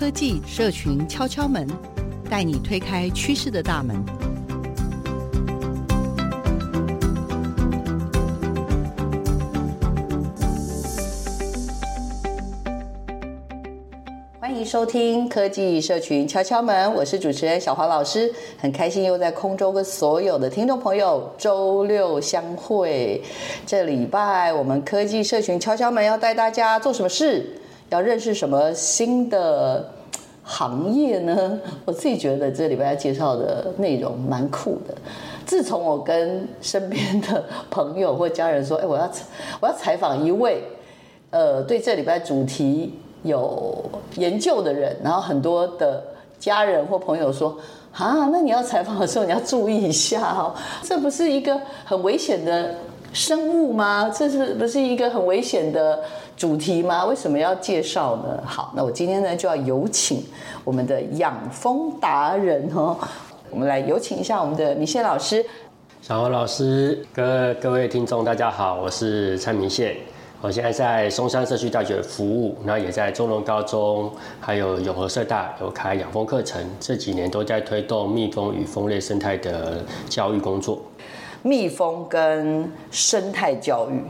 科技社群敲敲门，带你推开趋势的大门。欢迎收听科技社群敲敲门，我是主持人小黄老师，很开心又在空中跟所有的听众朋友周六相会。这礼拜我们科技社群敲敲门要带大家做什么事？要认识什么新的行业呢？我自己觉得这礼拜要介绍的内容蛮酷的。自从我跟身边的朋友或家人说，哎，我要我要采访一位，呃，对这礼拜主题。有研究的人，然后很多的家人或朋友说：“啊，那你要采访的时候，你要注意一下哦，这不是一个很危险的生物吗？这是不是一个很危险的主题吗？为什么要介绍呢？”好，那我今天呢就要有请我们的养蜂达人哦，我们来有请一下我们的米谢老师。小华老师，各各位听众，大家好，我是蔡明宪。我现在在松山社区大学服务，然后也在中坜高中，还有永和社大有开养蜂课程。这几年都在推动蜜蜂与蜂类生态的教育工作。蜜蜂跟生态教育，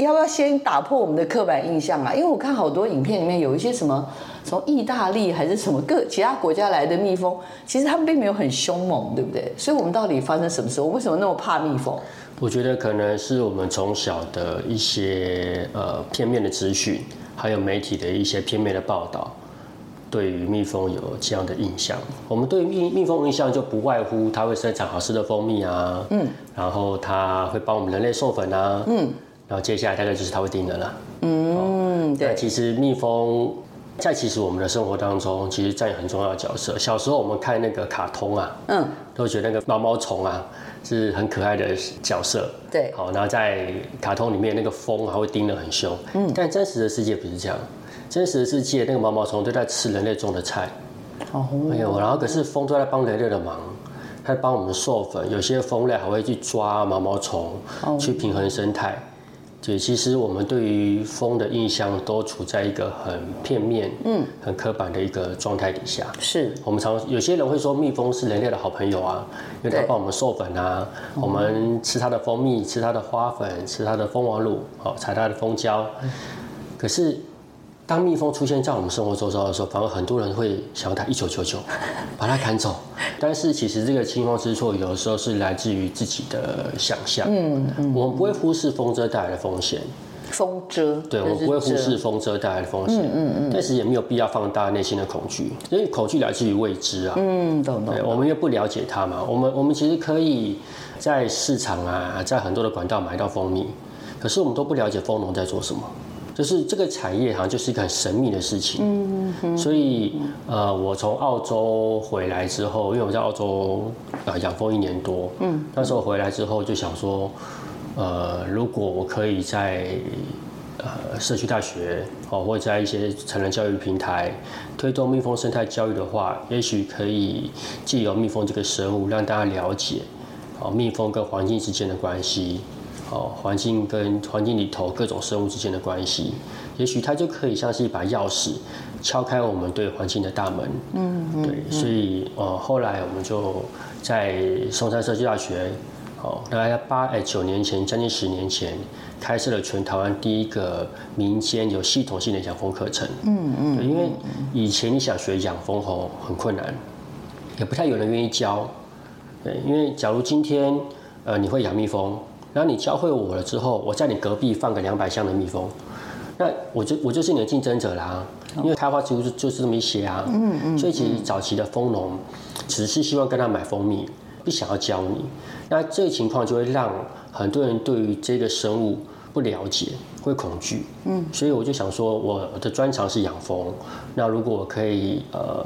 要不要先打破我们的刻板印象啊？因为我看好多影片里面有一些什么从意大利还是什么各其他国家来的蜜蜂，其实他们并没有很凶猛，对不对？所以我们到底发生什么事？我为什么那么怕蜜蜂？我觉得可能是我们从小的一些呃片面的资讯，还有媒体的一些片面的报道，对于蜜蜂有这样的印象。我们对蜜蜜蜂印象就不外乎它会生产好吃的蜂蜜啊，嗯，然后它会帮我们人类授粉啊，嗯，然后接下来大概就是它会叮人了，嗯，对。其实蜜蜂在其实我们的生活当中，其实占有很重要的角色。小时候我们看那个卡通啊，嗯，都觉得那个毛毛虫啊。是很可爱的角色，对，好，然后在卡通里面那个蜂还会叮得很凶，嗯，但真实的世界不是这样，真实的世界那个毛毛虫都在吃人类种的菜，哦，没有，然后可是蜂都在帮人类的忙，它帮我们授粉，有些蜂类还会去抓毛毛虫，去平衡生态。对，其实我们对于蜂的印象都处在一个很片面、嗯，很刻板的一个状态底下。是我们常有些人会说蜜蜂是人类的好朋友啊，因为它帮我们授粉啊，我们吃它的蜂蜜，吃它的花粉，吃它的蜂王乳，哦，采它的蜂胶。可是。当蜜蜂出现在我们生活周遭的时候，反而很多人会想要它一九九九，把它赶走。但是其实这个惊慌失措，有的时候是来自于自己的想象。嗯嗯，我们不会忽视蜂蛰带来的风险。蜂蛰，对，我们不会忽视蜂蛰带来的风险。嗯嗯嗯。但是也没有必要放大内心的恐惧，因为恐惧来自于未知啊。嗯，懂懂。对，我们又不了解它嘛。我们我们其实可以在市场啊，在很多的管道买到蜂蜜，可是我们都不了解蜂农在做什么。就是这个产业好像就是一个很神秘的事情，嗯嗯，所以呃，我从澳洲回来之后，因为我在澳洲啊养蜂一年多，嗯，那时候回来之后就想说，呃，如果我可以在呃社区大学哦，或者在一些成人教育平台推动蜜蜂生态教育的话，也许可以借由蜜蜂这个生物，让大家了解哦蜜蜂跟环境之间的关系。哦，环境跟环境里头各种生物之间的关系，也许它就可以像是一把钥匙，敲开我们对环境的大门。嗯，嗯对，所以呃，后来我们就在松山社区大学，哦，大概八哎九年前，将近十年前，开设了全台湾第一个民间有系统性的养蜂课程。嗯嗯，对，因为以前你想学养蜂吼很困难，也不太有人愿意教。对，因为假如今天呃你会养蜜蜂。然后你教会我了之后，我在你隔壁放个两百箱的蜜蜂，那我就我就是你的竞争者啦，因为开花植物就就是这么一些啊。嗯嗯。所以其实早期的蜂农只是希望跟他买蜂蜜，不想要教你。那这个情况就会让很多人对于这个生物不了解，会恐惧。嗯，所以我就想说，我的专长是养蜂。那如果我可以呃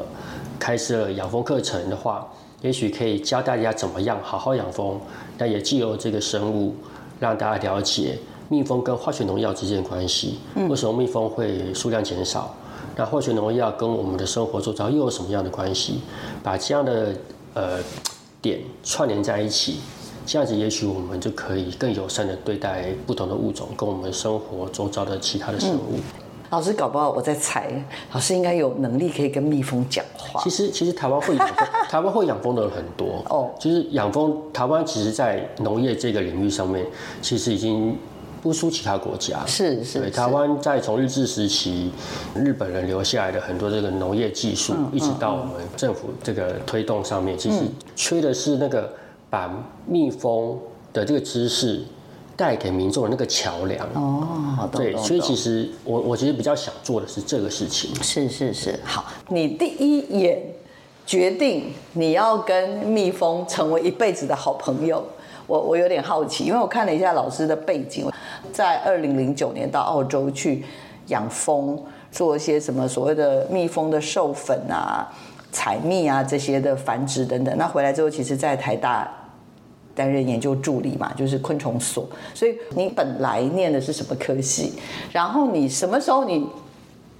开设养蜂课程的话，也许可以教大家怎么样好好养蜂。那也既有这个生物，让大家了解蜜蜂跟化学农药之间的关系。嗯，为什么蜜蜂会数量减少？那化学农药跟我们的生活周遭又有什么样的关系？把这样的呃点串联在一起。这样子，也许我们就可以更友善的对待不同的物种，跟我们生活周遭的其他的生物。嗯、老师，搞不好我在猜，老师应该有能力可以跟蜜蜂讲话。其实，其实台湾会养蜂，台湾会养蜂的人很多哦。就是养蜂，台湾其实，在农业这个领域上面，其实已经不输其他国家。是是。对，台湾在从日治时期，日本人留下来的很多这个农业技术，嗯、一直到我们政府这个推动上面，其实缺的是那个。把蜜蜂的这个知识带给民众的那个桥梁哦，好的，对，所以其实我我其实比较想做的是这个事情。是是是，好，你第一眼决定你要跟蜜蜂成为一辈子的好朋友，我我有点好奇，因为我看了一下老师的背景，在二零零九年到澳洲去养蜂，做一些什么所谓的蜜蜂的授粉啊。采蜜啊，这些的繁殖等等，那回来之后，其实，在台大担任研究助理嘛，就是昆虫所。所以你本来念的是什么科系？然后你什么时候你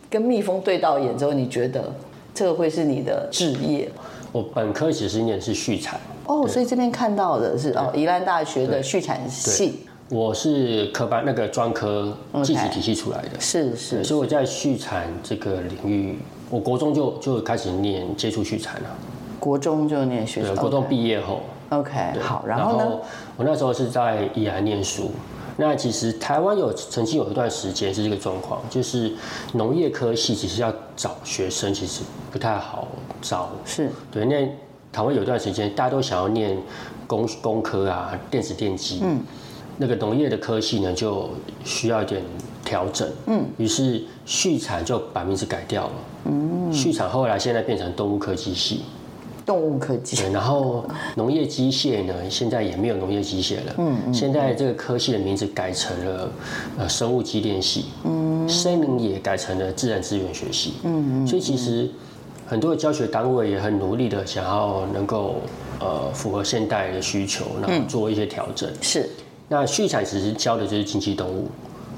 跟蜜蜂对到眼之后，你觉得这个会是你的志业？我本科其实念的是畜产哦，所以这边看到的是哦，宜兰大学的畜产系。我是科班那个专科技术体系出来的，okay, 是是，所以我在畜产这个领域。我国中就就开始念接触畜产了，国中就念畜产。对，国中毕业后，OK，好，然后呢？我那时候是在宜兰念书。那其实台湾有曾经有一段时间是这个状况，就是农业科系其实要找学生其实不太好找。是对，那台湾有一段时间大家都想要念工工科啊，电子电机。嗯。那个农业的科系呢，就需要一点调整。嗯。于是畜产就把名字改掉了。嗯，畜产后来现在变成动物科技系，动物科技。对，然后农业机械呢，现在也没有农业机械了。嗯嗯。现在这个科系的名字改成了呃生物机电系。嗯。森林也改成了自然资源学系。嗯嗯。所以其实很多的教学单位也很努力的想要能够呃符合现代的需求，然后做一些调整。是。那畜产其实教的就是经济动物，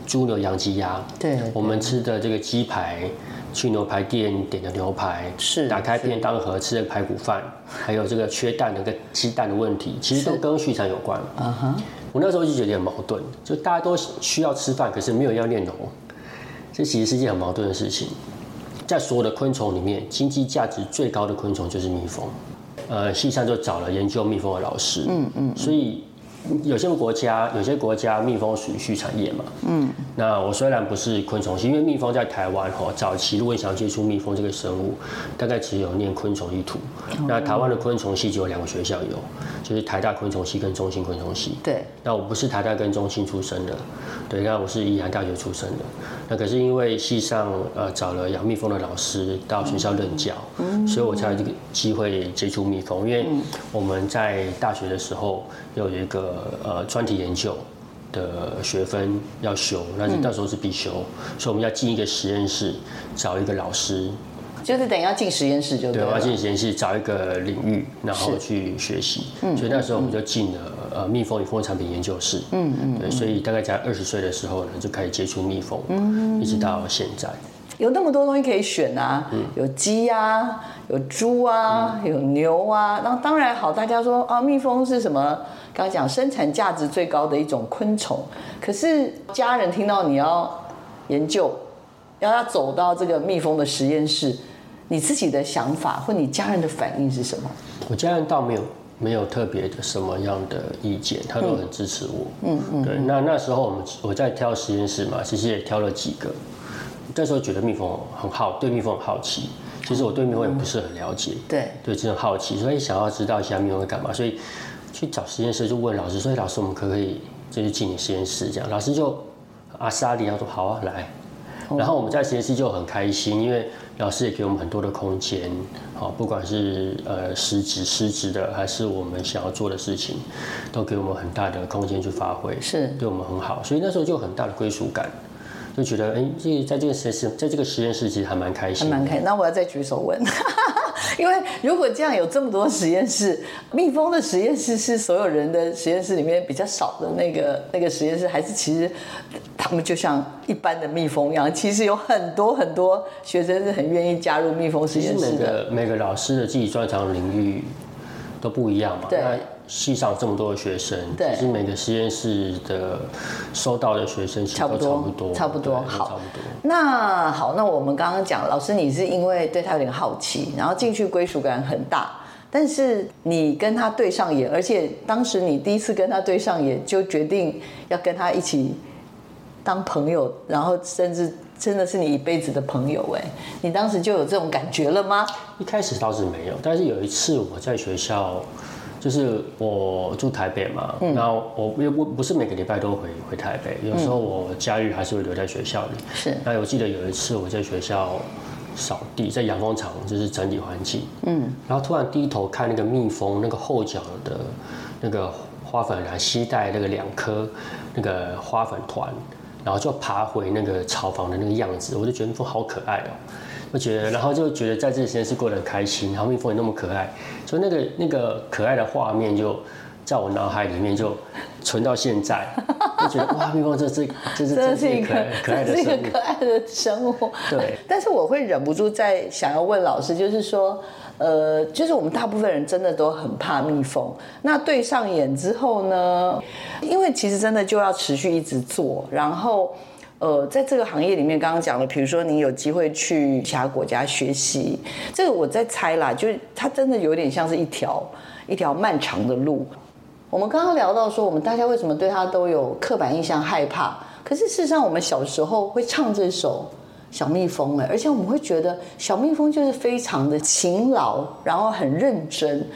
猪牛羊鸡鸭。对。我们吃的这个鸡排。去牛排店点的牛排，是打开便当盒吃的排骨饭，还有这个缺蛋的个鸡蛋的问题，其实都跟畜产有关。嗯哼，我那时候就觉得很矛盾，就大家都需要吃饭，可是没有要念农，这其实是一件很矛盾的事情。在所有的昆虫里面，经济价值最高的昆虫就是蜜蜂。呃，系上就找了研究蜜蜂的老师。嗯嗯，所以。有些国家，有些国家蜜蜂属于畜产业嘛。嗯。那我虽然不是昆虫系，因为蜜蜂在台湾哈，早期如果你想接触蜜蜂这个生物，大概只有念昆虫一图。嗯。那台湾的昆虫系只有两个学校有，就是台大昆虫系跟中兴昆虫系。对。那我不是台大跟中兴出身的，对，那我是宜兰大学出身的。那可是因为系上呃找了养蜜蜂的老师到学校任教，嗯，所以我才有这个机会接触蜜蜂。因为我们在大学的时候有一个。呃，专题研究的学分要修，那是到时候是必修，嗯，所以我们要进一个实验室，找一个老师，就是等于要进实验室就对，要进实验室找一个领域，然后去学习。嗯，所以那时候我们就进了呃蜜蜂与蜂产品研究室。嗯嗯，对，所以大概在二十岁的时候呢，就开始接触蜜蜂，嗯，一直到现在。有那么多东西可以选啊，有鸡啊，有猪啊，有牛啊，然后当然好，大家说啊，蜜蜂是什么？刚刚讲生产价值最高的一种昆虫，可是家人听到你要研究，要要走到这个蜜蜂的实验室，你自己的想法或你家人的反应是什么？我家人倒没有没有特别的什么样的意见，他都很支持我。嗯嗯，对。那那时候我们我在挑实验室嘛，其实也挑了几个。那时候觉得蜜蜂很好，对蜜蜂很好奇。其实我对蜜蜂也不是很了解。嗯、对对，真的好奇，所以想要知道一下蜜蜂会干嘛，所以。去找实验室就问老师，所以老师我们可不可以就是进你实验室这样？老师就阿萨里，他说好啊，来。然后我们在实验室就很开心，因为老师也给我们很多的空间，好，不管是呃实质实质的，还是我们想要做的事情，都给我们很大的空间去发挥，是对我们很好，所以那时候就有很大的归属感。就觉得哎，这在这个实验室，在这个实验室其实还蛮开心，还蛮开心。那我要再举手问，因为如果这样有这么多实验室，蜜蜂的实验室是所有人的实验室里面比较少的那个那个实验室，还是其实他们就像一般的蜜蜂一样，其实有很多很多学生是很愿意加入蜜蜂实验室的。每个每个老师的自己专长领域都不一样嘛。对。系上这么多的学生，对，其实每个实验室的收到的学生差不多，差不多，差不多，好，差不多。那好，那我们刚刚讲，老师你是因为对他有点好奇，然后进去归属感很大，但是你跟他对上眼，而且当时你第一次跟他对上眼，就决定要跟他一起当朋友，然后甚至真的是你一辈子的朋友，哎，你当时就有这种感觉了吗？一开始倒是没有，但是有一次我在学校。就是我住台北嘛，嗯、然后我又不不是每个礼拜都回回台北，有时候我假日还是会留在学校里。是。那我记得有一次我在学校扫地，在养蜂场就是整理环境，嗯，然后突然低头看那个蜜蜂那个后脚的那个花粉来携带那个两颗那个花粉团，然后就爬回那个草房的那个样子，我就觉得蜜蜂好可爱哦。我觉得，然后就觉得在这实验室过得很开心，然后蜜蜂也那么可爱，所以那个那个可爱的画面就在我脑海里面就存到现在，就觉得哇，蜜蜂这是这是这是一个可爱的生物，可爱的生物。对，但是我会忍不住在想要问老师，就是说，呃，就是我们大部分人真的都很怕蜜蜂，那对上眼之后呢？因为其实真的就要持续一直做，然后。呃，在这个行业里面，刚刚讲了，比如说你有机会去其他国家学习，这个我在猜啦，就是它真的有点像是一条一条漫长的路。我们刚刚聊到说，我们大家为什么对它都有刻板印象、害怕？可是事实上，我们小时候会唱这首《小蜜蜂》哎，而且我们会觉得小蜜蜂就是非常的勤劳，然后很认真。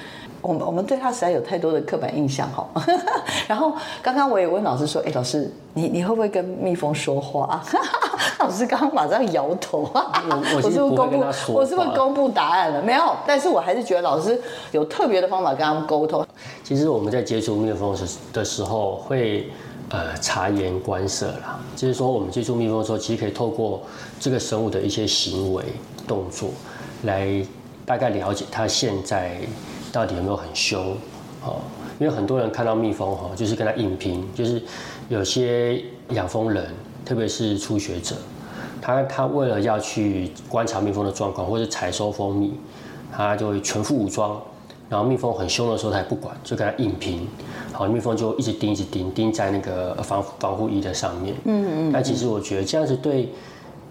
我们我们对他实在有太多的刻板印象哈，然后刚刚我也问老师说，哎，老师你你会不会跟蜜蜂说话？老师刚刚马上摇头啊，我是不是公布我是不是公布答案了？没有，但是我还是觉得老师有特别的方法跟他们沟通。其实我们在接触蜜蜂的时候会呃察言观色啦，就是说我们接触蜜蜂的时候，其实可以透过这个生物的一些行为动作来大概了解它现在。到底有没有很凶？哦，因为很多人看到蜜蜂哈，就是跟他硬拼。就是有些养蜂人，特别是初学者，他他为了要去观察蜜蜂的状况，或者采收蜂蜜，他就会全副武装。然后蜜蜂很凶的时候，他也不管，就跟他硬拼。好，蜜蜂就一直叮，一直叮，叮在那个防防护衣的上面。嗯，嗯嗯。但其实我觉得这样子对。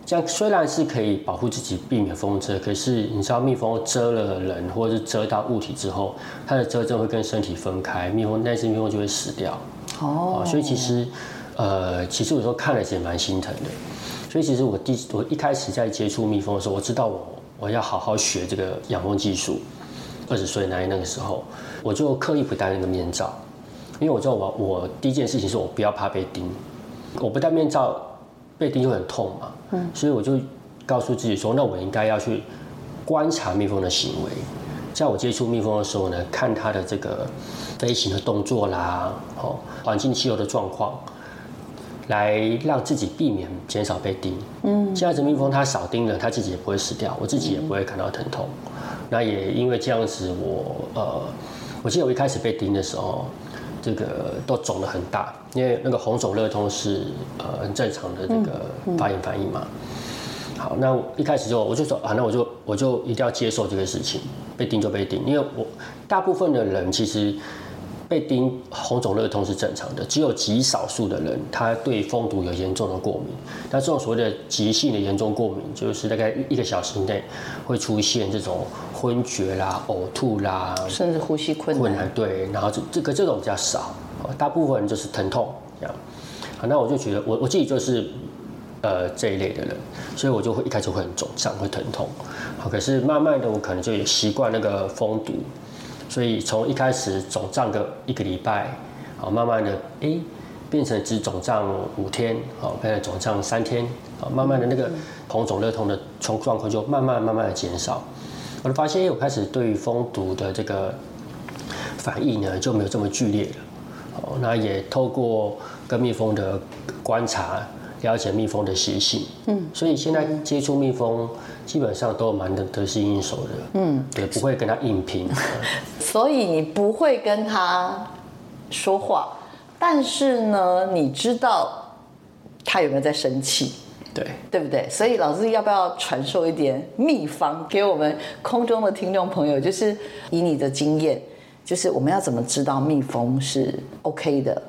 这样虽然是可以保护自己，避免蜂蛰，可是你知道蜜蜂蛰了人，或者是蛰到物体之后，它的蛰针会跟身体分开，蜜蜂那只蜜蜂就会死掉。哦，所以其实，呃，其实有时候看了也蛮心疼的。所以其实我第我一开始在接触蜜蜂的时候，我知道我我要好好学这个养蜂技术。二十岁那那个时候，我就刻意不戴那个面罩，因为我知道我我第一件事情是我不要怕被叮，我不戴面罩。被叮就很痛嘛，嗯，所以我就告诉自己说，那我应该要去观察蜜蜂的行为，在我接触蜜蜂的时候呢，看它的这个飞行的动作啦，哦，环境气候的状况，来让自己避免减少被叮。嗯，这样子蜜蜂它少叮了，它自己也不会死掉，我自己也不会感到疼痛。那也因为这样子我，我呃，我记得我一开始被叮的时候。这个都肿得很大，因为那个红肿热痛是呃很正常的这个发炎反应嘛。好，那一开始就我就说啊，那我就我就一定要接受这个事情，被叮就被叮，因为我大部分的人其实被叮红肿热痛是正常的，只有极少数的人他对蜂毒有严重的过敏。那这种所谓的急性的严重过敏，就是大概一个小时内会出现这种。昏厥啦、呕吐啦，甚至呼吸困难。困难对，然后这这个这种比较少，大部分人就是疼痛这样。好，那我就觉得我我自己就是呃这一类的人，所以我就会一开始会很肿胀，会疼痛。好，可是慢慢的我可能就也习惯那个蜂毒，所以从一开始肿胀个一个礼拜，好，慢慢的哎变成只肿胀五天，好，变成肿胀三天，好，慢慢的那个红肿热痛的状状况就慢慢慢慢的减少。我就发现，我开始对于蜂毒的这个反应呢就没有这么剧烈了。哦，那也透过跟蜜蜂的观察，了解蜜蜂的习性。嗯，所以现在接触蜜蜂，基本上都蛮的得心应手的。嗯，对，不会跟他硬拼。所以你不会跟他说话，但是呢，你知道他有没有在生气？对，对不对？所以老师要不要传授一点秘方给我们空中的听众朋友？就是以你的经验。就是我们要怎么知道蜜蜂是 OK 的，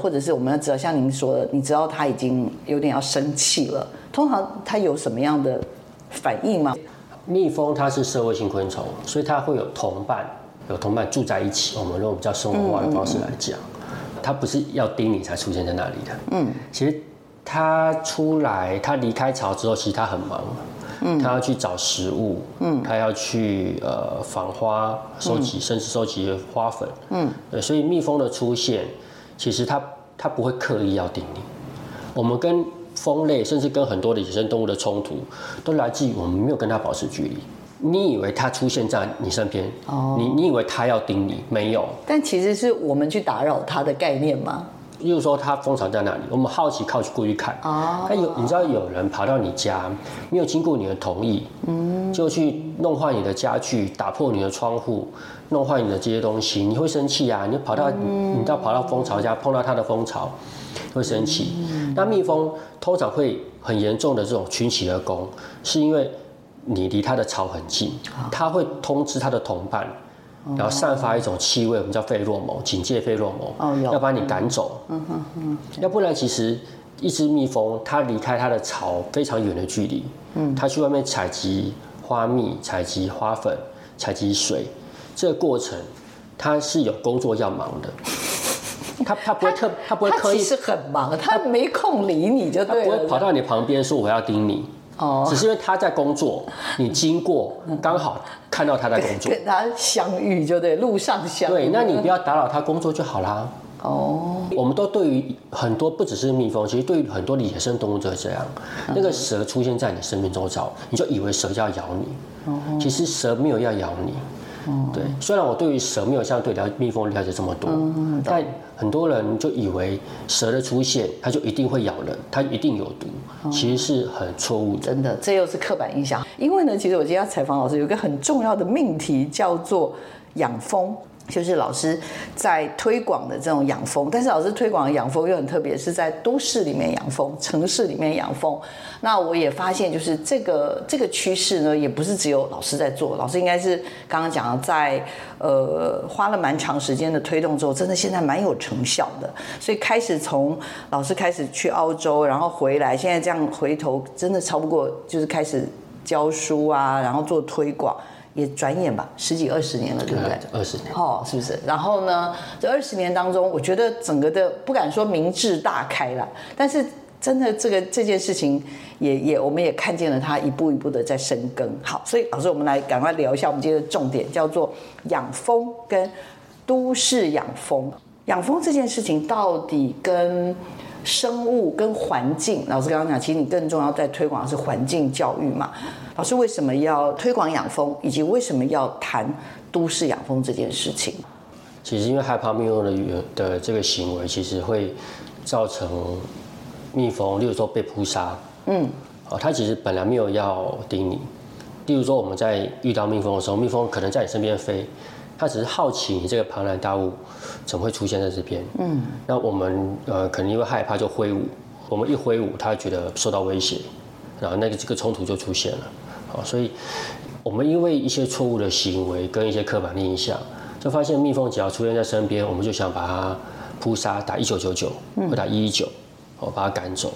或者是我们要知道，像您说的，你知道他已经有点要生气了，通常他有什么样的反应吗？蜜蜂它是社会性昆虫，所以它会有同伴，有同伴住在一起。我们用比较生活化的方式来讲，它不是要叮你才出现在那里的。嗯，其实它出来，它离开巢之后，其实它很忙。嗯，他要去找食物，嗯，他要去呃访花收集，甚至收集花粉，嗯，对，所以蜜蜂的出现，其实它它不会刻意要盯你。我们跟蜂类，甚至跟很多的野生动物的冲突，都来自于我们没有跟它保持距离。你以为它出现在你身边，哦，你你以为它要盯你，没有。但其实是我们去打扰它的概念吗？例如说，它蜂巢在哪里？我们好奇靠去过去看。哦。他有，你知道有人跑到你家，没有经过你的同意，嗯，就去弄坏你的家具，打破你的窗户，弄坏你的这些东西，你会生气啊？你跑到，嗯、你到跑到蜂巢家，碰到它的蜂巢，会生气。嗯。那蜜蜂通常会很严重的这种群起而攻，是因为你离它的巢很近，它会通知它的同伴。然后散发一种气味，我们叫费洛蒙，警戒费洛蒙，要把你赶走。嗯哼哼。要不然，其实一只蜜蜂，它离开它的巢非常远的距离，嗯，它去外面采集花蜜、采集花粉、采集水，这个过程它是有工作要忙的。它它不会特，它不会刻意，其实很忙，它没空理你就对了。它不会跑到你旁边说我要盯你。哦，只是因为他在工作，你经过刚好看到他在工作，跟他相遇就对，路上相遇。对，那你不要打扰他工作就好啦。哦，我们都对于很多不只是蜜蜂，其实对于很多的野生动物都是这样。那个蛇出现在你生命周遭，你就以为蛇要咬你，其实蛇没有要咬你。对，虽然我对于蛇没有像对了蜜蜂了解这么多，但很多人就以为蛇的出现，它就一定会咬人，它一定有毒，其实是很错误的。真的，这又是刻板印象。因为呢，其实我今天要采访老师，有一个很重要的命题，叫做养蜂。就是老师在推广的这种养蜂，但是老师推广的养蜂又很特别，是在都市里面养蜂，城市里面养蜂。那我也发现，就是这个这个趋势呢，也不是只有老师在做，老师应该是刚刚讲的，在呃花了蛮长时间的推动之后，真的现在蛮有成效的。所以开始从老师开始去澳洲，然后回来，现在这样回头，真的超不过就是开始教书啊，然后做推广。也转眼吧，十几二十年了，对不对？二十年，哦，是不是？然后呢，这二十年当中，我觉得整个的不敢说明智大开了，但是真的这个这件事情也也，我们也看见了它一步一步的在深耕。好，所以老师，我们来赶快聊一下我们今天的重点，叫做养蜂跟都市养蜂。养蜂这件事情到底跟生物跟环境，老师刚刚讲，其实你更重要在推广的是环境教育嘛。老师为什么要推广养蜂，以及为什么要谈都市养蜂这件事情？其实因为害怕蜜蜂的的这个行为，其实会造成蜜蜂，例如说被扑杀。嗯，哦，它其实本来没有要叮你。例如说我们在遇到蜜蜂的时候，蜜蜂可能在你身边飞，它只是好奇你这个庞然大物怎么会出现在这边。嗯，那我们呃可能因为害怕就挥舞，我们一挥舞，他觉得受到威胁。然后那个这个冲突就出现了，好，所以我们因为一些错误的行为跟一些刻板印象，就发现蜜蜂只要出现在身边，我们就想把它扑杀，打一九九九或打一一九，哦，把它赶走。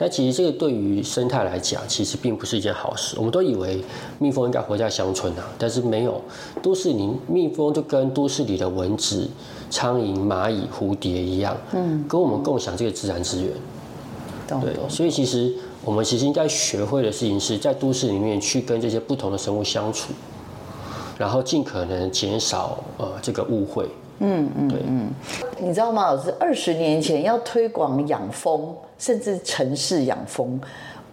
但其实这个对于生态来讲，其实并不是一件好事。我们都以为蜜蜂应该活在乡村啊，但是没有，都市里蜜蜂就跟都市里的蚊子、苍蝇、蚂蚁、蝴蝶一样，嗯，跟我们共享这个自然资源。对，所以其实。我们其实应该学会的事情是在都市里面去跟这些不同的生物相处，然后尽可能减少呃这个误会，嗯嗯，对嗯。你知道吗，老师？二十年前要推广养蜂，甚至城市养蜂，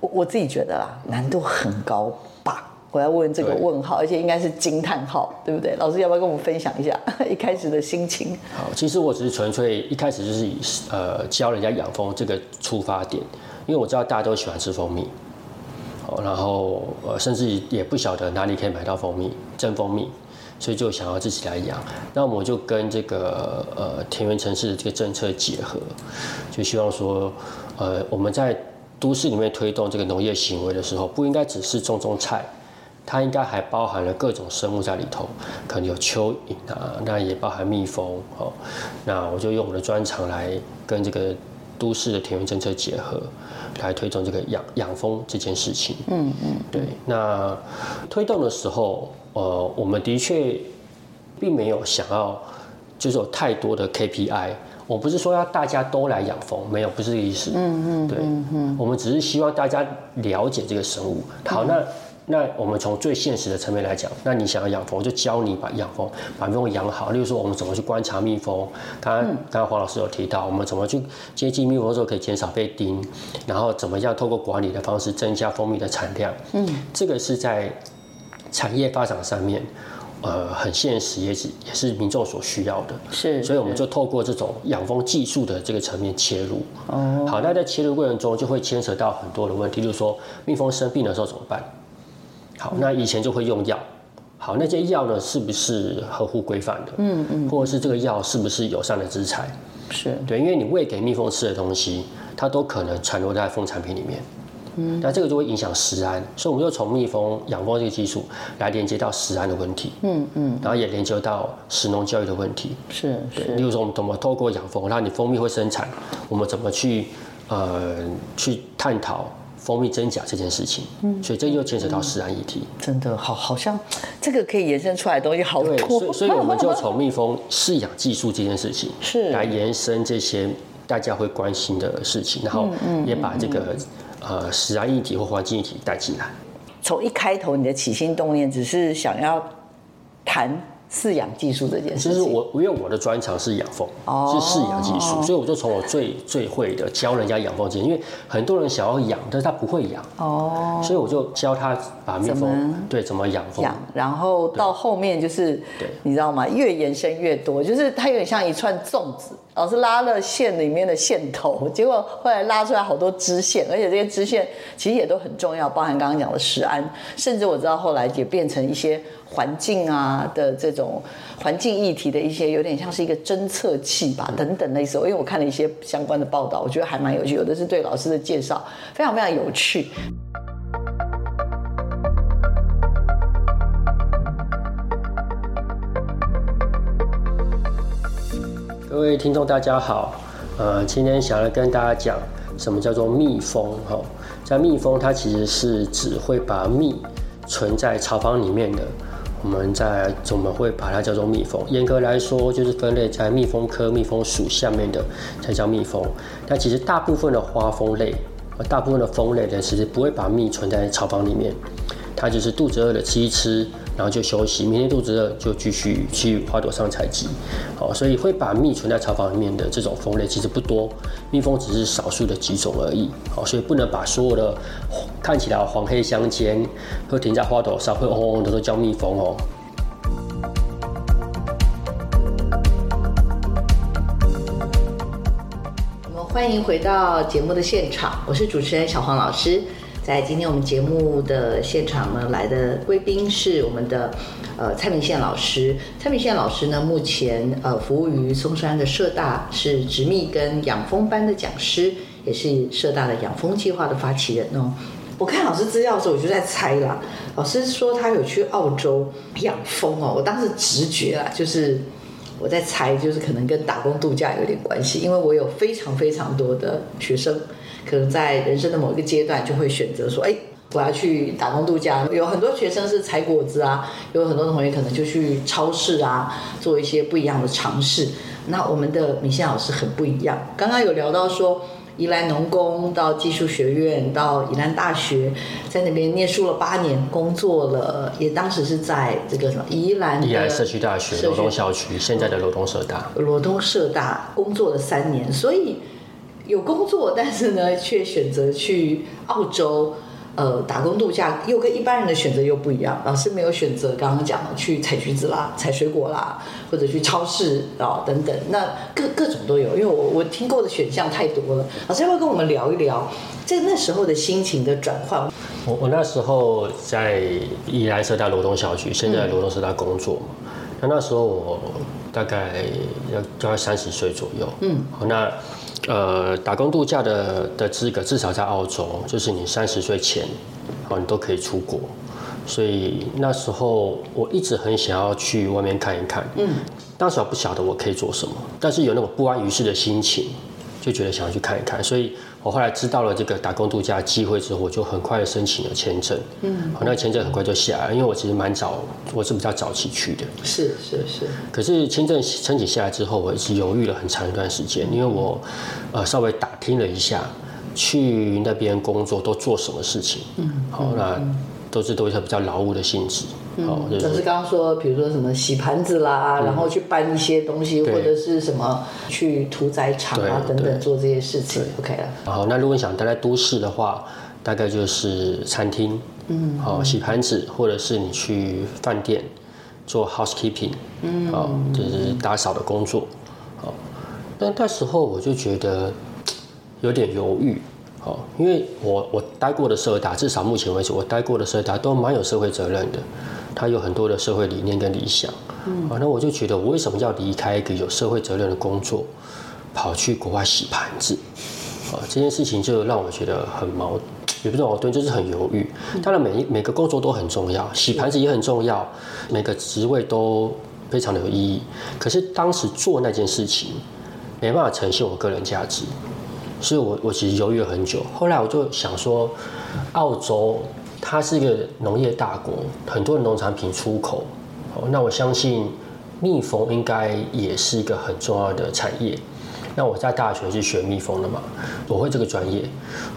我我自己觉得啦，难度很高吧？我要问这个问号，而且应该是惊叹号，对不对？老师要不要跟我们分享一下 一开始的心情？好，其实我只是纯粹一开始就是以呃教人家养蜂这个出发点，因为我知道大家都喜欢吃蜂蜜，然后呃甚至也不晓得哪里可以买到蜂蜜，真蜂蜜，所以就想要自己来养。那我就跟这个呃田园城市的这个政策结合，就希望说呃我们在都市里面推动这个农业行为的时候，不应该只是种种菜。它应该还包含了各种生物在里头，可能有蚯蚓啊，那也包含蜜蜂哦。那我就用我的专长来跟这个都市的田园政策结合，来推动这个养养蜂这件事情。嗯嗯，对。那推动的时候，呃，我们的确并没有想要就是有太多的 KPI。我不是说要大家都来养蜂，没有，不是这个意思。嗯嗯，对。嗯，我们只是希望大家了解这个生物。好，那。那我们从最现实的层面来讲，那你想要养蜂，我就教你把养蜂把蜜蜂养好。例如说，我们怎么去观察蜜蜂？刚刚刚刚黄老师有提到，我们怎么去接近蜜蜂的时候可以减少被叮，然后怎么样透过管理的方式增加蜂蜜的产量。嗯，这个是在产业发展上面，呃，很现实，也是也是民众所需要的。是，所以我们就透过这种养蜂技术的这个层面切入。哦，好，那在切入过程中就会牵扯到很多的问题，就是说蜜蜂生病的时候怎么办？好，那以前就会用药。好，那些药呢，是不是合乎规范的？嗯嗯。或者是这个药是不是友善的制裁？是对，因为你喂给蜜蜂吃的东西，它都可能残留在蜂产品里面。嗯。那这个就会影响食安，所以我们就从蜜蜂养蜂这个技术来连接到食安的问题。嗯嗯。然后也连接到食农教育的问题。是是。例如说，我们怎么透过养蜂，让你蜂蜜会生产？我们怎么去呃去探讨？蜂蜜真假这件事情，嗯，所以这又牵扯到食安议题，真的好，好像这个可以延伸出来的东西好多，所以所以我们就从 蜜蜂饲养技术这件事情是来延伸这些大家会关心的事情，然后也把这个呃食安议题或环境议题带进来。从一开头你的起心动念只是想要谈。饲养技术这件事，其实我因为我的专长是养蜂，哦、是饲养技术，所以我就从我最最会的教人家养蜂经验。因为很多人想要养，但是他不会养，哦，所以我就教他把蜜蜂对怎么养蜂养，然后到后面就是对，你知道吗？越延伸越多，就是它有点像一串粽子，老师拉了线里面的线头，结果后来拉出来好多支线，而且这些支线其实也都很重要，包含刚刚讲的食安，甚至我知道后来也变成一些。环境啊的这种环境议题的一些，有点像是一个侦测器吧，等等类似。因为我看了一些相关的报道，我觉得还蛮有趣。有的是对老师的介绍，非常非常有趣。各位听众，大家好。呃，今天想要跟大家讲什么叫做蜜蜂？哈，在蜜蜂，它其实是只会把蜜存在巢房里面的。我们在怎么会把它叫做蜜蜂，严格来说就是分类在蜜蜂科蜜蜂属下面的才叫蜜蜂。但其实大部分的花蜂类，大部分的蜂类呢，其实不会把蜜存在巢房里面，它就是肚子饿了吃一吃。然后就休息，明天肚子饿就继续去花朵上采集。好，所以会把蜜存在巢房里面的这种蜂类其实不多，蜜蜂只是少数的几种而已。好，所以不能把所有的看起来黄黑相间，会停在花朵上会嗡嗡的都叫蜜蜂哦。我们欢迎回到节目的现场，我是主持人小黄老师。在今天我们节目的现场呢，来的贵宾是我们的呃蔡明宪老师。蔡明宪老师呢，目前呃服务于松山的社大，是植蜜跟养蜂班的讲师，也是社大的养蜂计划的发起人哦。我看老师资料的时候，我就在猜啦。老师说他有去澳洲养蜂哦，我当时直觉啊，就是我在猜，就是可能跟打工度假有点关系，因为我有非常非常多的学生。可能在人生的某一个阶段，就会选择说：“哎，我要去打工度假。”有很多学生是采果子啊，有很多同学可能就去超市啊，做一些不一样的尝试。那我们的米线老师很不一样。刚刚有聊到说，宜兰农工到技术学院，到宜兰大学，在那边念书了八年，工作了，也当时是在这个什么宜兰宜兰社区大学罗东校区，现在的罗东社大，罗东社大工作了三年，所以有工作，但是呢，却选择去澳洲。呃，打工度假又跟一般人的选择又不一样。老师没有选择刚刚讲的去采橘子啦、采水果啦，或者去超市啊等等，那各各种都有。因为我我听过的选项太多了。老师要不要跟我们聊一聊这那时候的心情的转换？我我那时候在宜兰社大罗东小区，现在罗东社大工作嘛。那时候我大概要大概三十岁左右。嗯，好那。呃，打工度假的的资格至少在澳洲，就是你三十岁前，哦，你都可以出国。所以那时候我一直很想要去外面看一看。嗯，当时我不晓得我可以做什么，但是有那种不安于世的心情，就觉得想要去看一看。所以。我后来知道了这个打工度假机会之后，我就很快的申请了签证。嗯，好，那签证很快就下来了，因为我其实蛮早，我是比较早期去的。是是是。可是签证申请下来之后，我一直犹豫了很长一段时间，因为我呃稍微打听了一下，去那边工作都做什么事情。嗯，好，那都是都是比较劳务的性质。嗯，就是刚刚说，比如说什么洗盘子啦，嗯、然后去搬一些东西，或者是什么去屠宰场啊等等做这些事情，OK 了。好，那如果你想待在都市的话，大概就是餐厅，嗯，好，洗盘子，或者是你去饭店做 housekeeping，嗯，好，就是打扫的工作，好。但那时候我就觉得有点犹豫，好，因为我我待过的社大，至少目前为止我待过的社大都蛮有社会责任的。他有很多的社会理念跟理想，嗯，啊，那我就觉得，我为什么要离开一个有社会责任的工作，跑去国外洗盘子？啊，这件事情就让我觉得很矛，也不是矛盾，就是很犹豫。当然，每一每个工作都很重要，洗盘子也很重要，每个职位都非常的有意义。可是当时做那件事情，没办法呈现我个人价值，所以我我其实犹豫了很久。后来我就想说，澳洲。它是一个农业大国，很多农产品出口。那我相信蜜蜂应该也是一个很重要的产业。那我在大学是学蜜蜂的嘛，我会这个专业，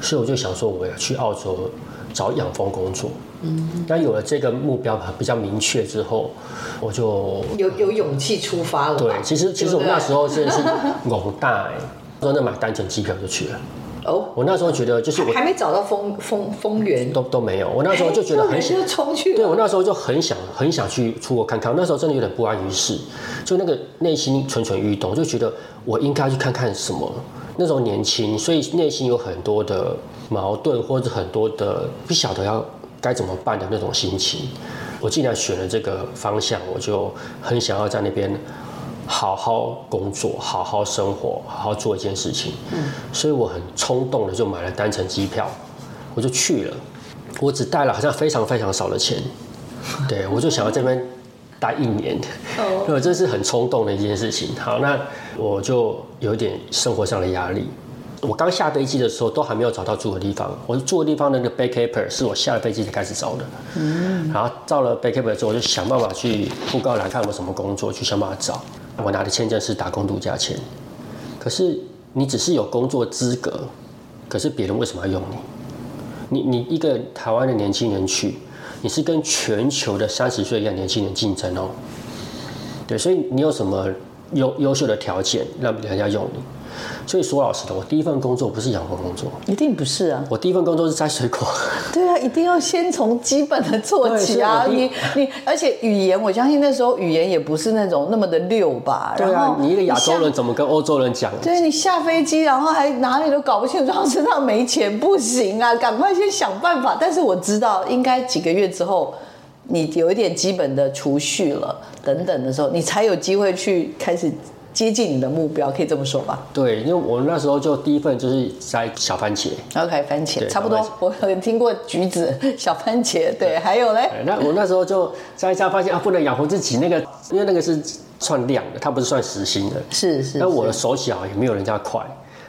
所以我就想说我要去澳洲找养蜂工作。嗯，那有了这个目标比较明确之后，我就有有勇气出发了。对，其实其实我那时候真的是 懵大哎，真的买单程机票就去了。哦，我那时候觉得就是我还没找到风风风源，都都没有。我那时候就觉得很想冲去，对我那时候就很想很想去出国看看。那时候真的有点不安于世，就那个内心蠢蠢欲动，就觉得我应该去看看什么。那时候年轻，所以内心有很多的矛盾，或者很多的不晓得要该怎么办的那种心情。我既然选了这个方向，我就很想要在那边。好好工作，好好生活，好好做一件事情。嗯，所以我很冲动的就买了单程机票，我就去了。我只带了好像非常非常少的钱，对，我就想要这边待一年。哦，对，这是很冲动的一件事情。好，那我就有点生活上的压力。我刚下飞机的时候都还没有找到住的地方，我住的地方那个 backpacker 是我下了飞机才开始找的。嗯，然后到了 backpacker 之后，我就想办法去布告栏看有没有什么工作，去想办法找。我拿的签证是打工度假签，可是你只是有工作资格，可是别人为什么要用你？你你一个台湾的年轻人去，你是跟全球的三十岁一样年轻人竞争哦。对，所以你有什么优优秀的条件让人家用你？所以说老实的，我第一份工作不是养蜂工作，一定不是啊。我第一份工作是摘水果。对啊，一定要先从基本的做起啊。你你，而且语言，我相信那时候语言也不是那种那么的溜吧。对啊，你一个亚洲人怎么跟欧洲人讲？对，你下飞机，然后还哪里都搞不清楚，身上没钱，不行啊，赶快先想办法。但是我知道，应该几个月之后，你有一点基本的储蓄了，等等的时候，你才有机会去开始。接近你的目标，可以这么说吧？对，因为我那时候就第一份就是摘小番茄。OK，番茄差不多。我有听过橘子、小番茄，对，还有嘞。那我那时候就摘一下，发现啊，不能养活自己。那个，因为那个是算量的，它不是算时薪的。是是。那我的手脚也没有人家快，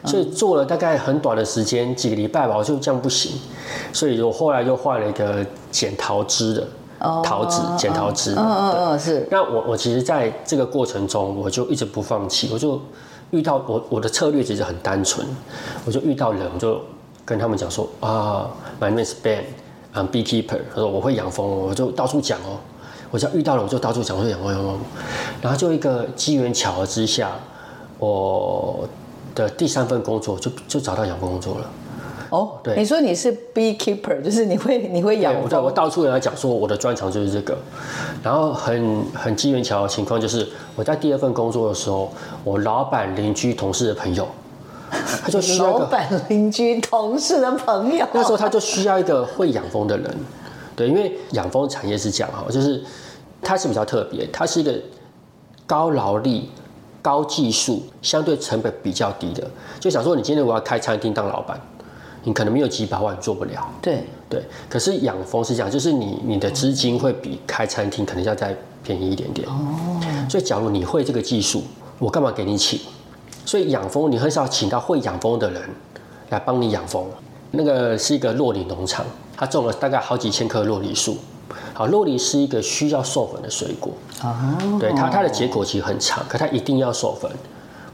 所以做了大概很短的时间，几个礼拜吧，我就这样不行。所以我后来又换了一个剪桃枝的。桃子剪桃枝，嗯嗯嗯，是。那我我其实在这个过程中，我就一直不放弃，我就遇到我我的策略其实很单纯，我就遇到人我就跟他们讲说啊，My name is Ben，I'm beekeeper，他说我会养蜂，我就到处讲哦，我只要遇到了我就到处讲说养蜂养蜂，然后就一个机缘巧合之下，我的第三份工作就就找到养蜂工作了。哦，对，你说你是 beekeeper，就是你会你会养蜂？对，我到处跟他讲说我的专长就是这个，然后很很机缘巧合的情况就是我在第二份工作的时候，我老板邻居同事的朋友，他就需要老板邻居同事的朋友，那时候他就需要一个会养蜂的人，对，因为养蜂产业是这样哈，就是它是比较特别，它是一个高劳力、高技术、相对成本比较低的，就想说你今天我要开餐厅当老板。你可能没有几百万做不了，对对。可是养蜂是这样，就是你你的资金会比开餐厅可能要再便宜一点点。哦。所以假如你会这个技术，我干嘛给你请？所以养蜂你很少请到会养蜂的人来帮你养蜂。那个是一个洛梨农场，他种了大概好几千棵洛梨树。好，洛梨是一个需要授粉的水果。哦。对它它的结果其实很长，可它一定要授粉。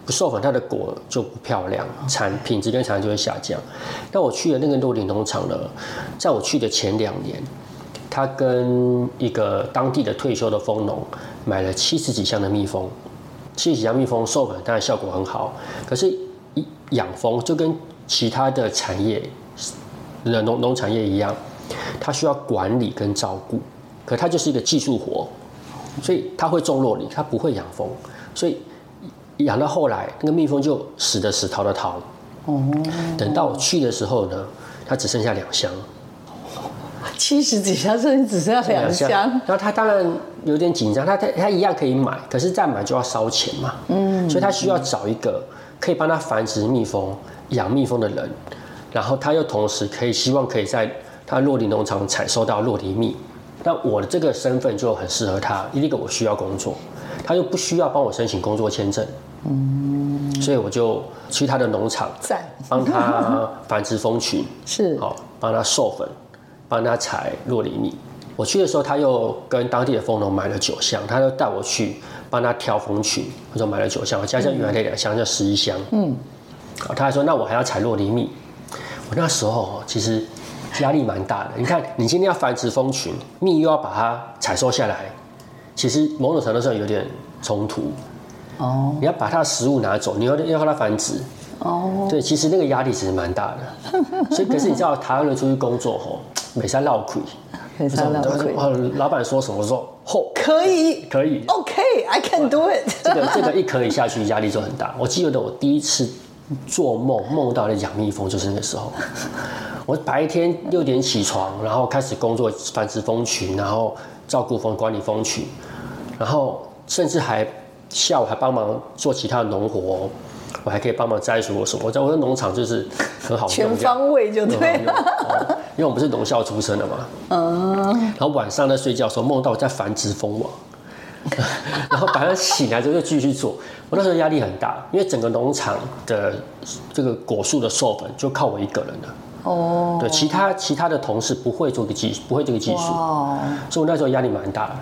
不授粉，它的果就不漂亮，产品质跟产量就会下降。但我去的那个酪梨农场呢，在我去的前两年，他跟一个当地的退休的蜂农买了七十几箱的蜜蜂，七十几箱蜜蜂授粉当然效果很好，可是养蜂就跟其他的产业的农农产业一样，它需要管理跟照顾，可它就是一个技术活，所以它会种落里，它不会养蜂，所以。养到后来，那个蜜蜂就死的死，逃的逃。哦。等到我去的时候呢，它只剩下两箱。七十几箱，甚至只剩下两箱。然后他当然有点紧张，他他他一样可以买，可是再买就要烧钱嘛。嗯。所以他需要找一个可以帮他繁殖蜜蜂、养蜜蜂的人，然后他又同时可以希望可以在他洛梨农场采收到洛梨蜜。那我的这个身份就很适合他，第一个我需要工作，他又不需要帮我申请工作签证。嗯，所以我就去他的农场，帮他繁殖蜂群，是好，帮他授粉，帮他采洛梨蜜。我去的时候，他又跟当地的蜂农买了九箱，他就带我去帮他挑蜂群，我就买了九箱，我加上原来那两箱，就十一箱。嗯，好，他还说那我还要采洛梨蜜。我那时候其实压力蛮大的，你看你今天要繁殖蜂群，蜜又要把它采收下来，其实某种程度上有点冲突。哦，你要把它的食物拿走，你要要它繁殖。哦，对，其实那个压力其实蛮大的。所以可是你知道，台湾人出去工作吼，每山闹亏，每山闹亏。老板说什么说，吼，可以，可以，OK，I can do it。这个这个一可以下去，压力就很大。我记得我第一次做梦梦到的养蜜蜂就是那个时候。我白天六点起床，然后开始工作繁殖蜂群，然后照顾蜂管理蜂群，然后甚至还。下午还帮忙做其他的农活，我还可以帮忙摘水果什么。我在我的农场就是很好，全方位就对了。因为我们是农校出身的嘛。嗯。然后晚上在睡觉的时候梦到我在繁殖蜂王，然后晚上醒来之后就继续做。我那时候压力很大，因为整个农场的这个果树的授粉就靠我一个人了。哦。对，其他其他的同事不会做个技术，不会这个技术。哦。所以我那时候压力蛮大的。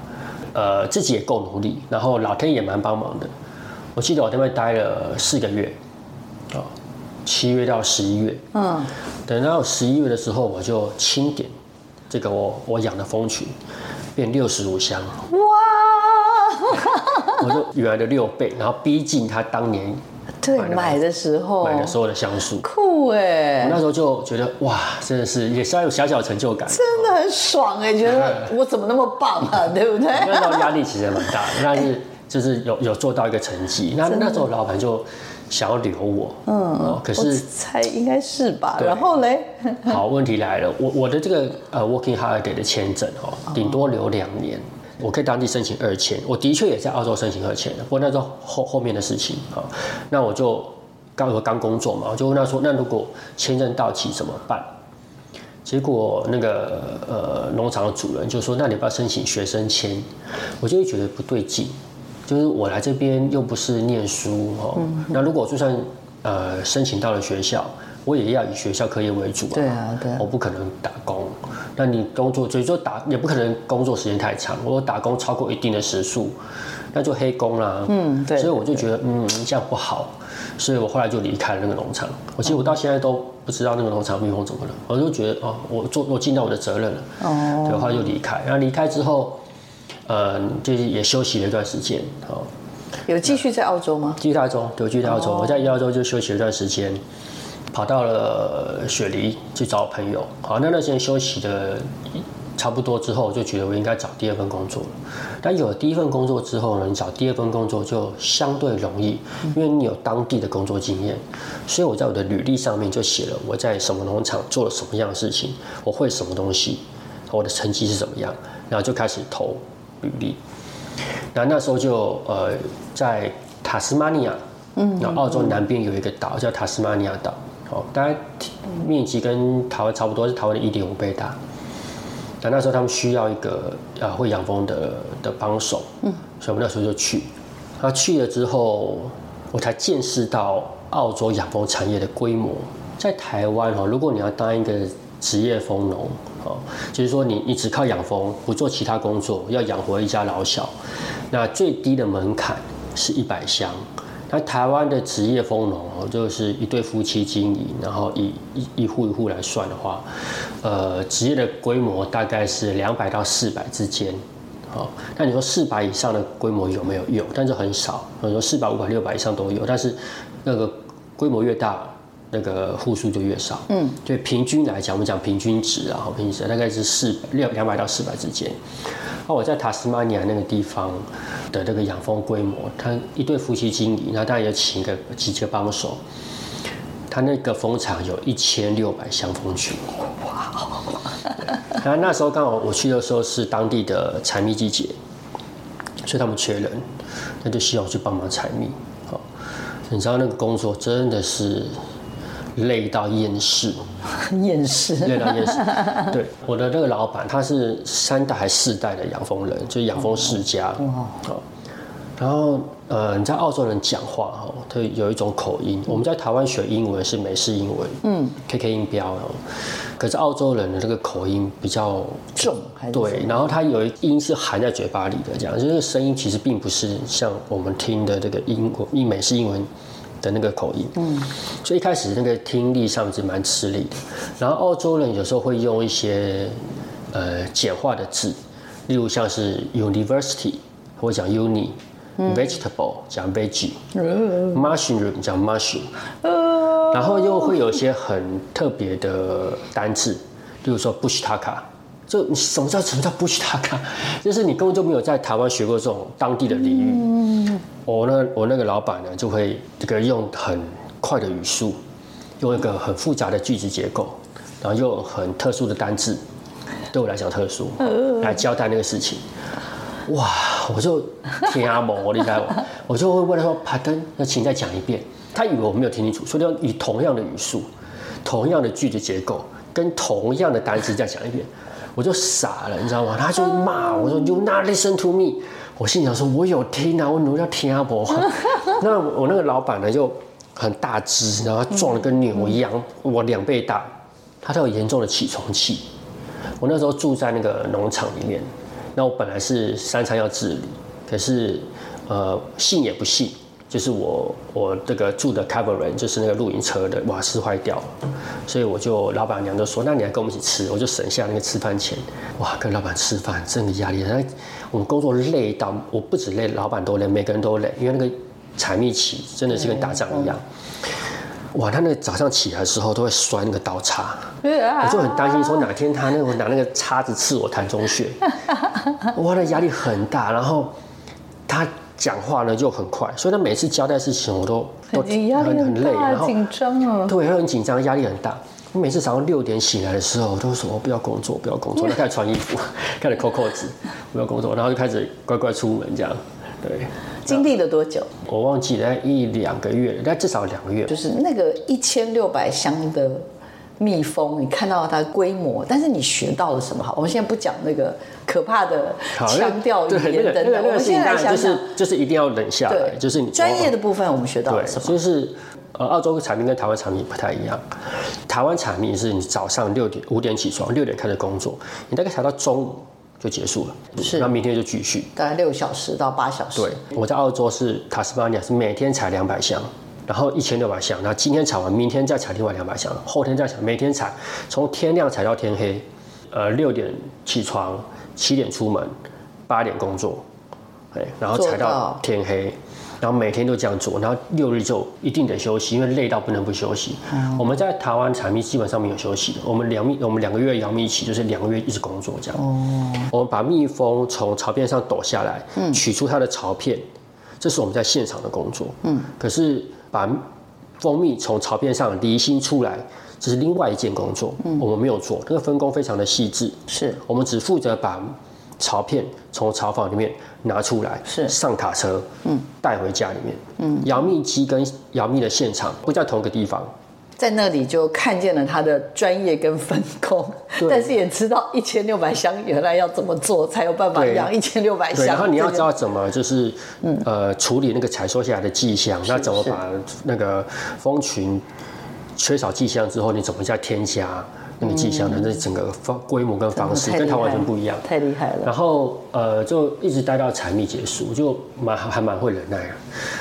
呃，自己也够努力，然后老天也蛮帮忙的。我记得我在那边待了四个月，哦，七月到十一月。嗯。等到十一月的时候，我就清点这个我我养的蜂群，变六十五箱。哇！我就原来的六倍，然后逼近他当年。对，买的时候。买的所有的箱数。酷哎！我那时候就觉得哇，真的是也是要有小小的成就感。真的很爽哎，觉得我怎么那么棒啊，对不对？那时候压力其实蛮大的，但是 就是有有做到一个成绩。那那时候老板就想要留我，嗯，可是猜应该是吧？然后嘞，好，问题来了，我我的这个呃 Working Holiday 的签证哦，顶多留两年。我可以当地申请二签，我的确也在澳洲申请二签的，不过那时候后后面的事情啊，那我就刚我刚工作嘛，我就问他说，那如果签证到期怎么办？结果那个呃农场的主人就说，那你不要申请学生签，我就会觉得不对劲，就是我来这边又不是念书哈，那如果就算呃申请到了学校。我也要以学校课业为主啊，对啊，对啊，我不可能打工。那你工作，所以说打也不可能工作时间太长。我打工超过一定的时数，那就黑工啦。嗯，对。所以我就觉得，嗯，这样不好。所以我后来就离开了那个农场。我其实我到现在都不知道那个农场蜜蜂怎么了，我就觉得哦，我做我尽到我的责任了。哦，对，后来就离开。然后离开之后，嗯，就是也休息了一段时间。哦，有继续在澳洲吗？继续在澳洲，对，继续在澳洲。我在澳洲就休息了一段时间，跑到了雪梨去找朋友。好，那段时间休息的。差不多之后，我就觉得我应该找第二份工作了。但有了第一份工作之后呢，你找第二份工作就相对容易，因为你有当地的工作经验。所以我在我的履历上面就写了我在什么农场做了什么样的事情，我会什么东西，我的成绩是怎么样，然后就开始投履历。那那时候就呃在塔斯马尼亚，嗯，然后澳洲南边有一个岛叫塔斯马尼亚岛，哦，大概面积跟台湾差不多，是台湾的一点五倍大。那那时候他们需要一个啊会养蜂的的帮手，嗯，所以我们那时候就去。他去了之后，我才见识到澳洲养蜂产业的规模。在台湾哈，如果你要当一个职业蜂农，哦，就是说你你只靠养蜂，不做其他工作，要养活一家老小，那最低的门槛是一百箱。那台湾的职业风农哦，就是一对夫妻经营，然后以一一户一户来算的话，呃，职业的规模大概是两百到四百之间。好，那你说四百以上的规模有没有？有，但是很少。你说四百、五百、六百以上都有，但是那个规模越大，那个户数就越少。嗯，对，平均来讲，我们讲平均值啊，平均值大概是四六两百到四百之间。那我在塔斯马尼亚那个地方的这个养蜂规模，他一对夫妻经营，那当然也请一个几个帮手。他那个蜂场有一千六百箱蜂群，哇！然后那时候刚好我去的时候是当地的采蜜季节，所以他们缺人，那就希望我去帮忙采蜜。好，你知道那个工作真的是。累到厌世，厌世，累到厌世。对，我的那个老板，他是三代还是四代的养蜂人，就是养蜂世家。哦，然后呃，你在澳洲人讲话哈，他有一种口音。我们在台湾学英文是美式英文，嗯，K K 音标哦。可是澳洲人的这个口音比较重，对，然后他有一音是含在嘴巴里的，这样，就是声音其实并不是像我们听的这个英国英美式英文。的那个口音，嗯，所以一开始那个听力上是蛮吃力的。然后澳洲人有时候会用一些呃简化的字，例如像是 university 或者讲 uni，vegetable 讲 veggie，mushroom 讲 mushroom，然后又会有一些很特别的单字，例如说 bush tucker，就你什么叫什么叫 bush？就是你根本就没有在台湾学过这种当地的俚语。嗯我那我那个老板呢，就会这个用很快的语速，用一个很复杂的句子结构，然后用很特殊的单字，对我来讲特殊，来交代那个事情。哇，我就天啊，猛！我理解，我就会问他说：“帕登，那请再讲一遍。”他以为我没有听清楚，所以要以同样的语速、同样的句子结构跟同样的单字再讲一遍，我就傻了，你知道吗？他就骂我说：“You not listen to me。”我心想说，我有听啊，我努力要听啊，不？那我那个老板呢，就很大只，然后壮得跟牛一样，我两倍大，他都有严重的起床气。我那时候住在那个农场里面，那我本来是三餐要自理，可是呃，信也不信。就是我我这个住的 caravan 就是那个露营车的瓦斯坏掉了，所以我就老板娘就说，那你来跟我们一起吃，我就省下那个吃饭钱。哇，跟老板吃饭真的压力，我们工作累到我不止累，老板都累，每个人都累，因为那个采蜜期真的是跟打仗一样。哇，他那个早上起来的时候都会摔那个刀叉，我就很担心说哪天他那个拿那个叉子刺我痰中穴。哇，那压力很大，然后他。讲话呢就很快，所以他每次交代事情我都都很很累，然后紧张啊，对，很紧张，压力很大。我每次早上六点醒来的时候，我都说我不要工作，不要工作，就 开始穿衣服，开始扣扣子，不要工作，然后就开始乖乖出门这样。对，经历了多久？我忘记了，一两个月，但至少两个月。就是那个一千六百箱的。蜜蜂，你看到它的规模，但是你学到了什么？好，我们现在不讲那个可怕的腔调语言等等。我们现在来想想，就是一定要忍下来。对，就是你专业的部分，我们学到了什么？就是呃，澳洲产品跟台湾产品不太一样。台湾产品是你早上六点五点起床，六点开始工作，你大概采到中午就结束了，是，那明天就继续，大概六小时到八小时。对，我在澳洲是塔斯马尼亚，是每天采两百箱。然后一千六百箱，然后今天采完，明天再采另外两百箱，后天再采，每天采，从天亮采到天黑，呃，六点起床，七点出门，八点工作，哎，然后采到天黑。然后每天都这样做，然后六日就一定得休息，因为累到不能不休息。嗯、我们在台湾采蜜基本上没有休息的，我们两蜜，我们两个月养蜜期就是两个月一直工作这样。哦、我们把蜜蜂从巢片上抖下来，嗯、取出它的巢片，这是我们在现场的工作。嗯，可是把蜂蜜从巢片上离心出来，这是另外一件工作。嗯，我们没有做，那个分工非常的细致。是我们只负责把巢片从巢房里面。拿出来是上卡车，嗯，带回家里面，嗯，摇蜜机跟摇蜜的现场不在同一个地方，在那里就看见了他的专业跟分工，但是也知道一千六百箱原来要怎么做才有办法养一千六百箱，然后你要知道怎么就是，嗯，呃，处理那个采收下来的迹象，那怎么把那个蜂群缺少迹象之后，你怎么再添加？那个迹象的那整个方规模跟方式跟它完全不一样，太厉害了。然后呃，就一直待到采蜜结束，就蛮还蛮会忍耐啊。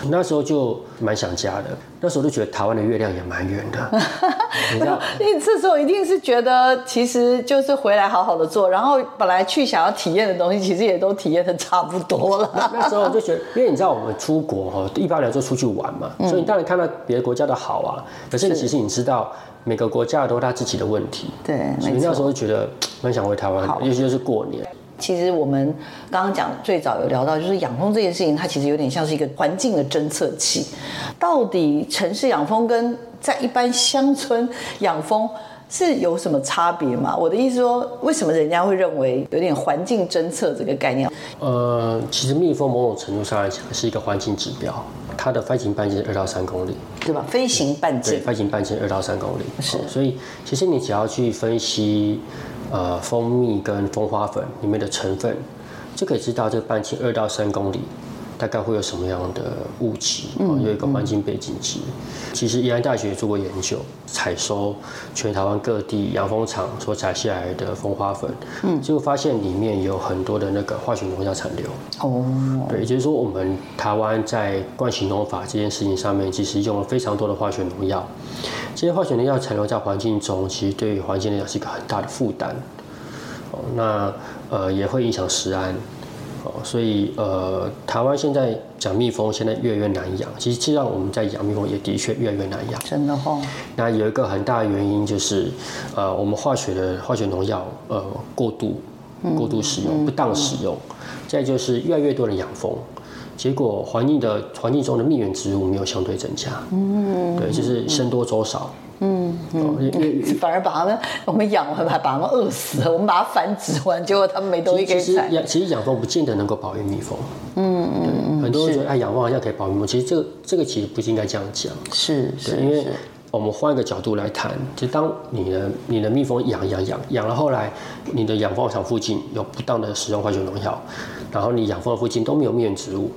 那时候就蛮想家的，那时候就觉得台湾的月亮也蛮圆的。你知道，你这时候一定是觉得其实就是回来好好的做，然后本来去想要体验的东西，其实也都体验的差不多了。那时候我就觉得，因为你知道我们出国哈，一般来说出去玩嘛，嗯、所以你当然看到别的国家的好啊，可是其实你知道。每个国家都有他自己的问题，对，所以那时候觉得 蛮想回台湾，好尤其就是过年。其实我们刚刚讲最早有聊到，就是养蜂这件事情，它其实有点像是一个环境的侦测器。到底城市养蜂跟在一般乡村养蜂是有什么差别吗？我的意思说，为什么人家会认为有点环境侦测这个概念？呃，其实蜜蜂某种程度上来讲是一个环境指标。它的飞行半径是二到三公里，对吧？飞行半径，对，飞行半径二到三公里。是，所以其实你只要去分析，呃，蜂蜜跟蜂花粉里面的成分，就可以知道这个半径二到三公里。大概会有什么样的物质？嗯，有一个环境背景值。其实宜兰大学也做过研究，采收全台湾各地养蜂场所采下来的蜂花粉，嗯，结果发现里面有很多的那个化学农药残留。哦，对，也就是说，我们台湾在惯行农法这件事情上面，其实用了非常多的化学农药。这些化学农药残留在环境中，其实对于环境来讲是一个很大的负担。哦，那呃也会影响食安。所以，呃，台湾现在讲蜜蜂现在越来越难养。其实，实际上我们在养蜜蜂也的确越来越难养。真的哦。那有一个很大的原因就是，呃，我们化学的化学农药，呃，过度过度使用，不当使用。再就是越来越多人养蜂，结果环境的环境中的蜜源植物没有相对增加。嗯。对，就是僧多粥少。嗯嗯，反而把他们我们养完还把他们饿死了，我们把它繁殖完，结果他们没东西可以采。其实养其实养蜂不见得能够保育蜜蜂。嗯嗯嗯，很多人觉得哎养蜂好像可以保育蜜蜂，其实这个这个其实不是应该这样讲。是是，因为我们换一个角度来谈，就当你的你的蜜蜂养养养养了，后来你的养蜂场附近有不当的使用化学农药，然后你养蜂的附近都没有蜜源植物。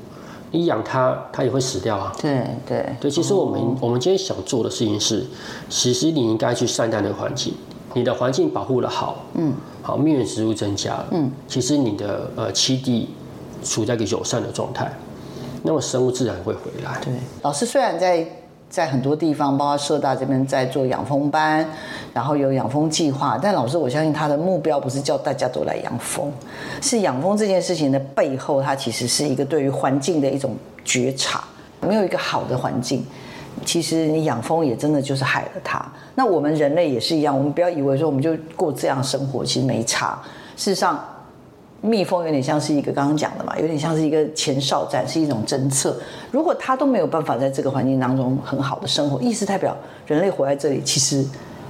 你养它，它也会死掉啊。对对对，其实我们、哦、我们今天想做的事情是，其实你应该去善待那个环境，你的环境保护的好，嗯，好，蜜源植物增加了，嗯，其实你的呃栖地处在一个友善的状态，那么生物自然会回来。对，老师虽然在。在很多地方，包括社大这边在做养蜂班，然后有养蜂计划。但老师，我相信他的目标不是叫大家都来养蜂，是养蜂这件事情的背后，它其实是一个对于环境的一种觉察。没有一个好的环境，其实你养蜂也真的就是害了它。那我们人类也是一样，我们不要以为说我们就过这样生活，其实没差。事实上。蜜蜂有点像是一个刚刚讲的嘛，有点像是一个前哨站，是一种侦测。如果它都没有办法在这个环境当中很好的生活，意思代表人类活在这里其实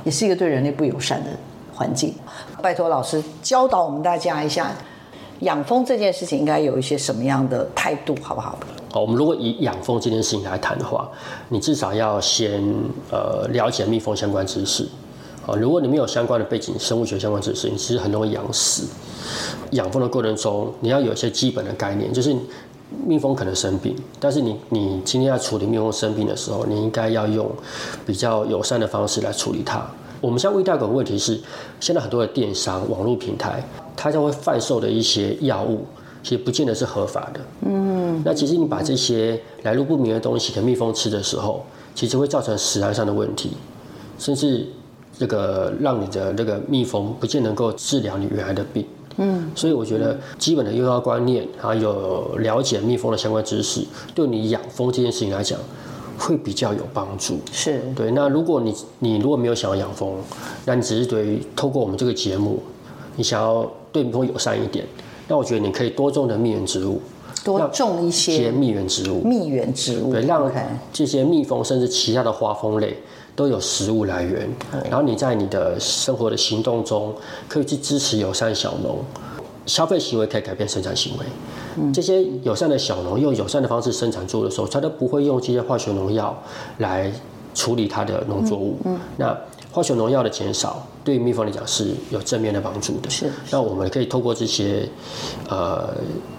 也是一个对人类不友善的环境。拜托老师教导我们大家一下，养蜂这件事情应该有一些什么样的态度，好不好？好，我们如果以养蜂这件事情来谈的话，你至少要先呃了解蜜蜂相关知识。啊，如果你没有相关的背景，生物学相关知识，你其实很容易养死。养蜂的过程中，你要有一些基本的概念，就是蜜蜂可能生病，但是你你今天要处理蜜蜂生病的时候，你应该要用比较友善的方式来处理它。我们现在遇到一个问题是，现在很多的电商、网络平台，它将会贩售的一些药物，其实不见得是合法的。嗯，那其实你把这些来路不明的东西给蜜蜂吃的时候，其实会造成食安上的问题，甚至这个让你的那个蜜蜂不见能够治疗你原来的病。嗯，所以我觉得基本的用药观念，还有了解蜜蜂的相关知识，对你养蜂这件事情来讲，会比较有帮助。是对。那如果你你如果没有想要养蜂，那你只是对于透过我们这个节目，你想要对蜜蜂友善一点，那我觉得你可以多种的蜜源植物，多种一些蜜源植物，蜜源植物，对，让这些蜜蜂甚至其他的花蜂类。都有食物来源，然后你在你的生活的行动中，可以去支持友善小农，消费行为可以改变生产行为。嗯，这些友善的小农用友善的方式生产作物的时候，他都不会用这些化学农药来处理他的农作物。嗯，那化学农药的减少，对于蜜蜂来讲是有正面的帮助的。是，那我们可以透过这些呃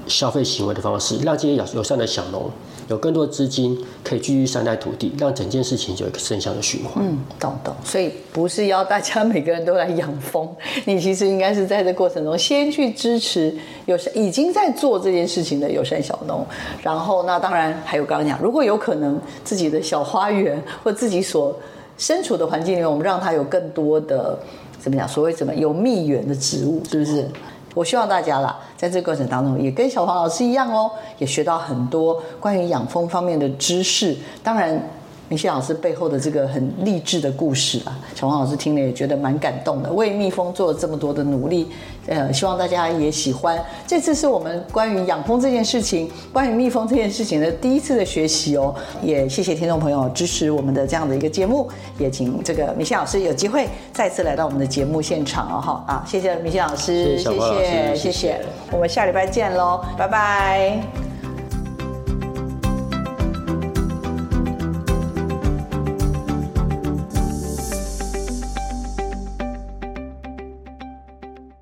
消费行为的方式，让这些友友善的小农。有更多资金可以继续善待土地，让整件事情有一个正向的循环。嗯，懂懂。所以不是要大家每个人都来养蜂，你其实应该是在这过程中先去支持有已经在做这件事情的友善小农，然后那当然还有刚刚讲，如果有可能自己的小花园或自己所身处的环境里面，我们让它有更多的怎么讲？所谓什么有蜜源的植物，是不是？我希望大家啦，在这个过程当中，也跟小黄老师一样哦，也学到很多关于养蜂方面的知识。当然。米歇老师背后的这个很励志的故事啊，小黄老师听了也觉得蛮感动的，为蜜蜂做了这么多的努力，呃，希望大家也喜欢。这次是我们关于养蜂这件事情，关于蜜蜂这件事情的第一次的学习哦，也谢谢听众朋友支持我们的这样的一个节目，也请这个米歇老师有机会再次来到我们的节目现场哦，哈啊，谢谢米歇老师，谢谢，谢谢，谢谢，我们下礼拜见喽，拜拜。